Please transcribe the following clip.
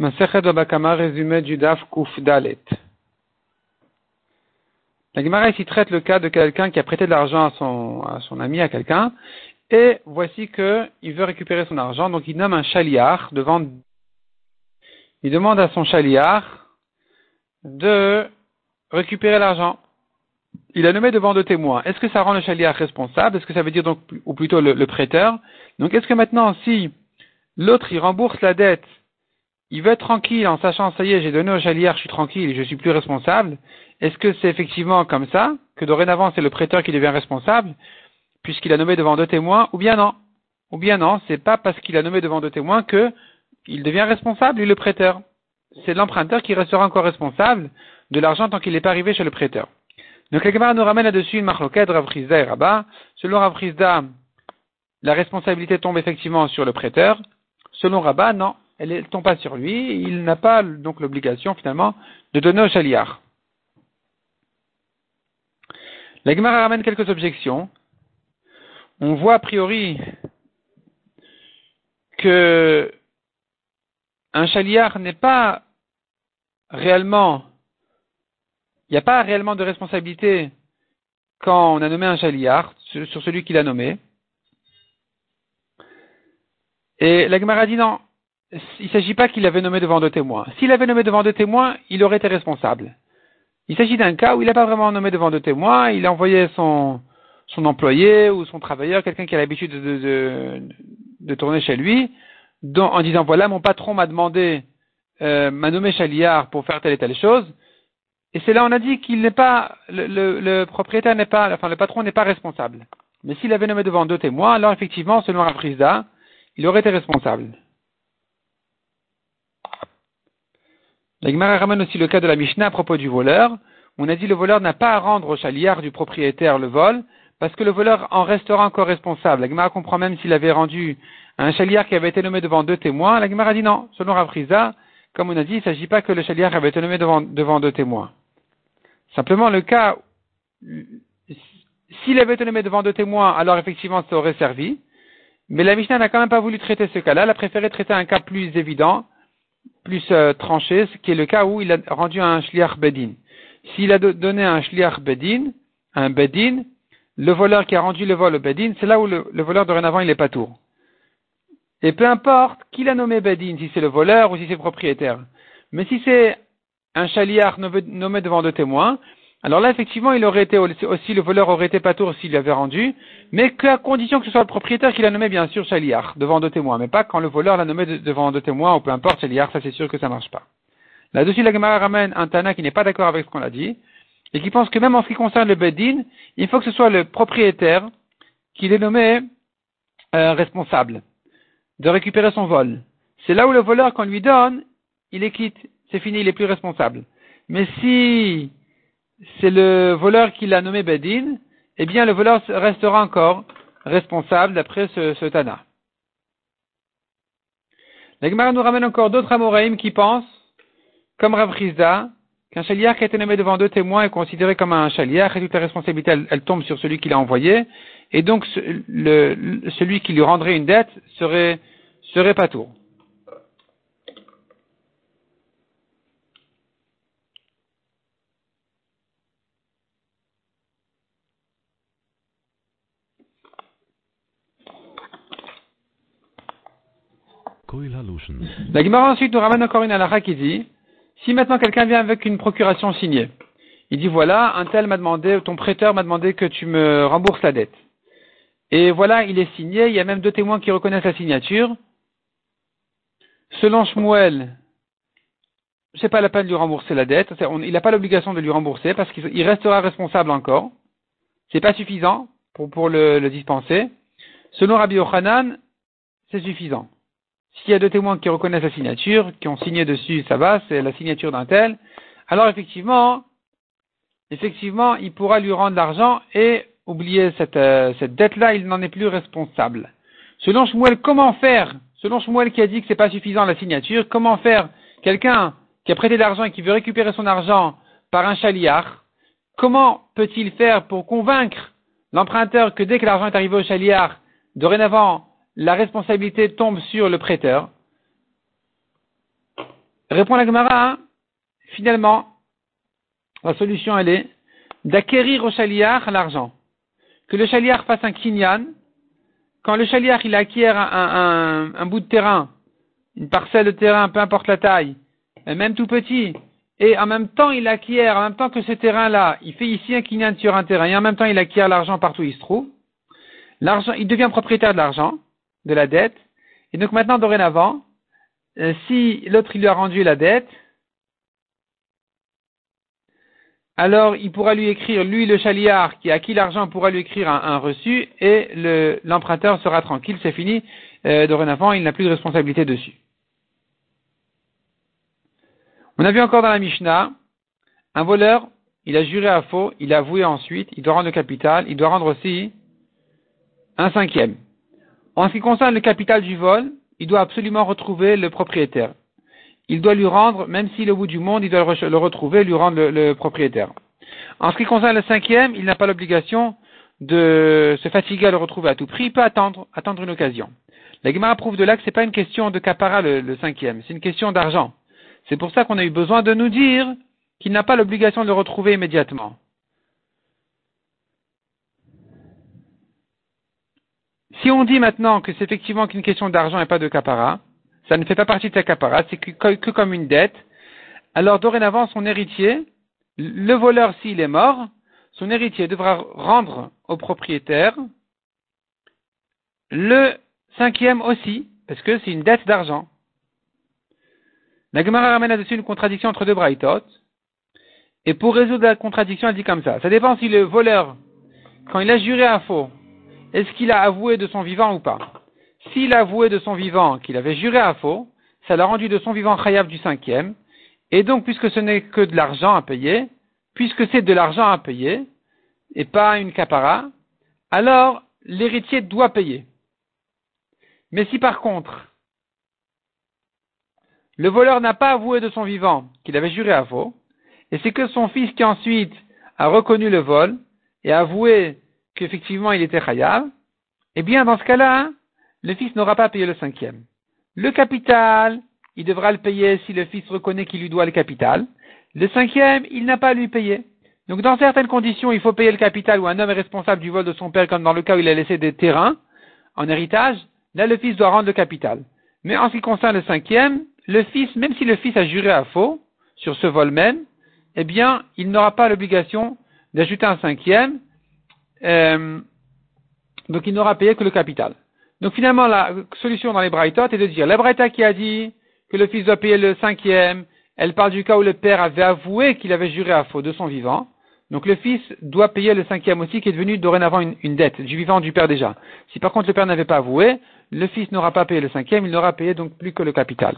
Masechet Babakama, résumé du Daf Dalet. La Gemara ici traite le cas de quelqu'un qui a prêté de l'argent à son, ami, à quelqu'un, et voici qu'il veut récupérer son argent, donc il nomme un chaliar devant, il demande à son chaliar de récupérer l'argent. Il a nommé devant deux témoins. Est-ce que ça rend le chaliar responsable? Est-ce que ça veut dire donc, ou plutôt le, le prêteur? Donc est-ce que maintenant, si l'autre il rembourse la dette il veut être tranquille en sachant, ça y est, j'ai donné au chalier, je suis tranquille, je suis plus responsable. Est-ce que c'est effectivement comme ça, que dorénavant c'est le prêteur qui devient responsable, puisqu'il a nommé devant deux témoins, ou bien non? Ou bien non, c'est pas parce qu'il a nommé devant deux témoins que il devient responsable, lui le prêteur. C'est l'emprunteur qui restera encore responsable de l'argent tant qu'il n'est pas arrivé chez le prêteur. Donc la nous ramène là-dessus une marloquette, Rav et Rabat. Selon Rav la responsabilité tombe effectivement sur le prêteur. Selon Rabat, non, elle ne tombe pas sur lui, il n'a pas donc l'obligation finalement de donner au chaliar. La Gemara ramène quelques objections. On voit a priori que un chaliar n'est pas réellement, il n'y a pas réellement de responsabilité quand on a nommé un chaliar sur celui qui l'a nommé. Et la Gemara dit non, il ne s'agit pas qu'il avait nommé devant deux témoins. S'il avait nommé devant deux témoins, il aurait été responsable. Il s'agit d'un cas où il n'a pas vraiment nommé devant deux témoins, il a envoyé son, employé ou son travailleur, quelqu'un qui a l'habitude de, tourner chez lui, en disant voilà, mon patron m'a demandé, euh, m'a nommé Chaliard pour faire telle et telle chose. Et c'est là on a dit qu'il n'est pas, le, propriétaire n'est pas, enfin le patron n'est pas responsable. Mais s'il avait nommé devant deux témoins, alors effectivement, selon Rafrizda, il aurait été responsable. La Gemara ramène aussi le cas de la Mishnah à propos du voleur. On a dit le voleur n'a pas à rendre au chaliard du propriétaire le vol, parce que le voleur en restera encore responsable. La Gemara comprend même s'il avait rendu un chaliard qui avait été nommé devant deux témoins. La Gemara dit non. Selon Ravrisa, comme on a dit, il ne s'agit pas que le chaliard avait été nommé devant, devant deux témoins. Simplement le cas, s'il avait été nommé devant deux témoins, alors effectivement ça aurait servi. Mais la Mishnah n'a quand même pas voulu traiter ce cas-là. Elle a préféré traiter un cas plus évident, plus euh, tranché, ce qui est le cas où il a rendu un shliach bedin. S'il a donné un shliach bedin, un bedin, le voleur qui a rendu le vol au bedin, c'est là où le, voleur dorénavant il est pas tour. Et peu importe qui l'a nommé bedin, si c'est le voleur ou si c'est le propriétaire. Mais si c'est un shaliach nommé devant deux témoins, alors là, effectivement, il aurait été aussi, le voleur aurait été pas tour s'il l'avait rendu, mais qu'à condition que ce soit le propriétaire qui l'a nommé, bien sûr, Chaliar, devant deux témoins, mais pas quand le voleur l'a nommé devant deux témoins, ou peu importe, Chaliar, ça c'est sûr que ça marche pas. Là-dessus, la Gemara ramène un Tana qui n'est pas d'accord avec ce qu'on a dit, et qui pense que même en ce qui concerne le Bedin, il faut que ce soit le propriétaire qui l'ait nommé euh, responsable de récupérer son vol. C'est là où le voleur, qu'on lui donne, il est quitte, c'est fini, il est plus responsable. Mais si c'est le voleur qui l'a nommé Bedin, eh bien le voleur restera encore responsable d'après ce, Tana. La nous ramène encore d'autres Amoraïm qui pensent, comme Rav qu'un chaliar qui a été nommé devant deux témoins est considéré comme un chaliar et toute la responsabilité elle, tombe sur celui qui l'a envoyé et donc celui qui lui rendrait une dette serait, serait pas tour. La Gemara ensuite nous ramène encore une halakha qui dit, si maintenant quelqu'un vient avec une procuration signée, il dit voilà, un tel m'a demandé, ton prêteur m'a demandé que tu me rembourses la dette. Et voilà, il est signé, il y a même deux témoins qui reconnaissent la signature. Selon Shmuel, c'est pas la peine de lui rembourser la dette, il n'a pas l'obligation de lui rembourser parce qu'il restera responsable encore. C'est pas suffisant pour, le dispenser. Selon Rabbi Yochanan, c'est suffisant. S'il y a deux témoins qui reconnaissent la signature, qui ont signé dessus, ça va, c'est la signature d'un tel, alors effectivement, effectivement, il pourra lui rendre l'argent et oublier cette, euh, cette dette-là, il n'en est plus responsable. Selon Shmuel, comment faire? Selon Shmuel qui a dit que c'est pas suffisant la signature, comment faire? Quelqu'un qui a prêté de l'argent et qui veut récupérer son argent par un chaliard Comment peut-il faire pour convaincre l'emprunteur que dès que l'argent est arrivé au chaliard, dorénavant, la responsabilité tombe sur le prêteur. Répond la Gemara, finalement, la solution elle est d'acquérir au chaliar l'argent. Que le chaliar fasse un kinyan. Quand le chaliar il acquiert un, bout de terrain, une parcelle de terrain, peu importe la taille, même tout petit, et en même temps il acquiert, en même temps que ce terrain-là, il fait ici un kinyan sur un terrain, et en même temps il acquiert l'argent partout où il se trouve, il devient propriétaire de l'argent, de la dette, et donc maintenant, dorénavant, euh, si l'autre lui a rendu la dette, alors il pourra lui écrire, lui le chaliard qui a acquis l'argent pourra lui écrire un, reçu et l'emprunteur sera tranquille, c'est fini, euh, dorénavant il n'a plus de responsabilité dessus. On a vu encore dans la Mishnah, un voleur, il a juré à faux, il a avoué ensuite, il doit rendre le capital, il doit rendre aussi un cinquième. En ce qui concerne le capital du vol, il doit absolument retrouver le propriétaire. Il doit lui rendre, même s'il est au bout du monde, il doit le retrouver, lui rendre le, propriétaire. En ce qui concerne le cinquième, il n'a pas l'obligation de se fatiguer à le retrouver à tout prix, il peut attendre, attendre une occasion. La Gemara prouve de là que ce n'est pas une question de capara le, cinquième, c'est une question d'argent. C'est pour ça qu'on a eu besoin de nous dire qu'il n'a pas l'obligation de le retrouver immédiatement. Si on dit maintenant que c'est effectivement qu'une question d'argent et pas de capara, ça ne fait pas partie de sa capara, c'est que, comme une dette, alors dorénavant son héritier, le voleur s'il est mort, son héritier devra rendre au propriétaire le cinquième aussi, parce que c'est une dette d'argent. La Gemara ramène là-dessus une contradiction entre deux braïtot. Et pour résoudre la contradiction, elle dit comme ça. Ça dépend si le voleur, quand il a juré à faux, est-ce qu'il a avoué de son vivant ou pas S'il a avoué de son vivant qu'il avait juré à faux, ça l'a rendu de son vivant chayav du cinquième, et donc puisque ce n'est que de l'argent à payer, puisque c'est de l'argent à payer, et pas une capara, alors l'héritier doit payer. Mais si par contre, le voleur n'a pas avoué de son vivant qu'il avait juré à faux, et c'est que son fils qui ensuite a reconnu le vol et a avoué qu'effectivement il était chayav, eh bien dans ce cas-là, le fils n'aura pas payé le cinquième. Le capital, il devra le payer si le fils reconnaît qu'il lui doit le capital. Le cinquième, il n'a pas à lui payer. Donc dans certaines conditions, il faut payer le capital ou un homme est responsable du vol de son père, comme dans le cas où il a laissé des terrains en héritage, là le fils doit rendre le capital. Mais en ce qui concerne le cinquième, le fils, même si le fils a juré à faux sur ce vol même, eh bien, il n'aura pas l'obligation d'ajouter un cinquième, euh, donc il n'aura payé que le capital. Donc finalement, la solution dans les Braithot est de dire, la Braïta qui a dit que le fils doit payer le cinquième, elle parle du cas où le père avait avoué qu'il avait juré à faux de son vivant. Donc le fils doit payer le cinquième aussi, qui est devenu dorénavant une, une dette du vivant du père déjà. Si par contre le père n'avait pas avoué, le fils n'aura pas payé le cinquième, il n'aura payé donc plus que le capital.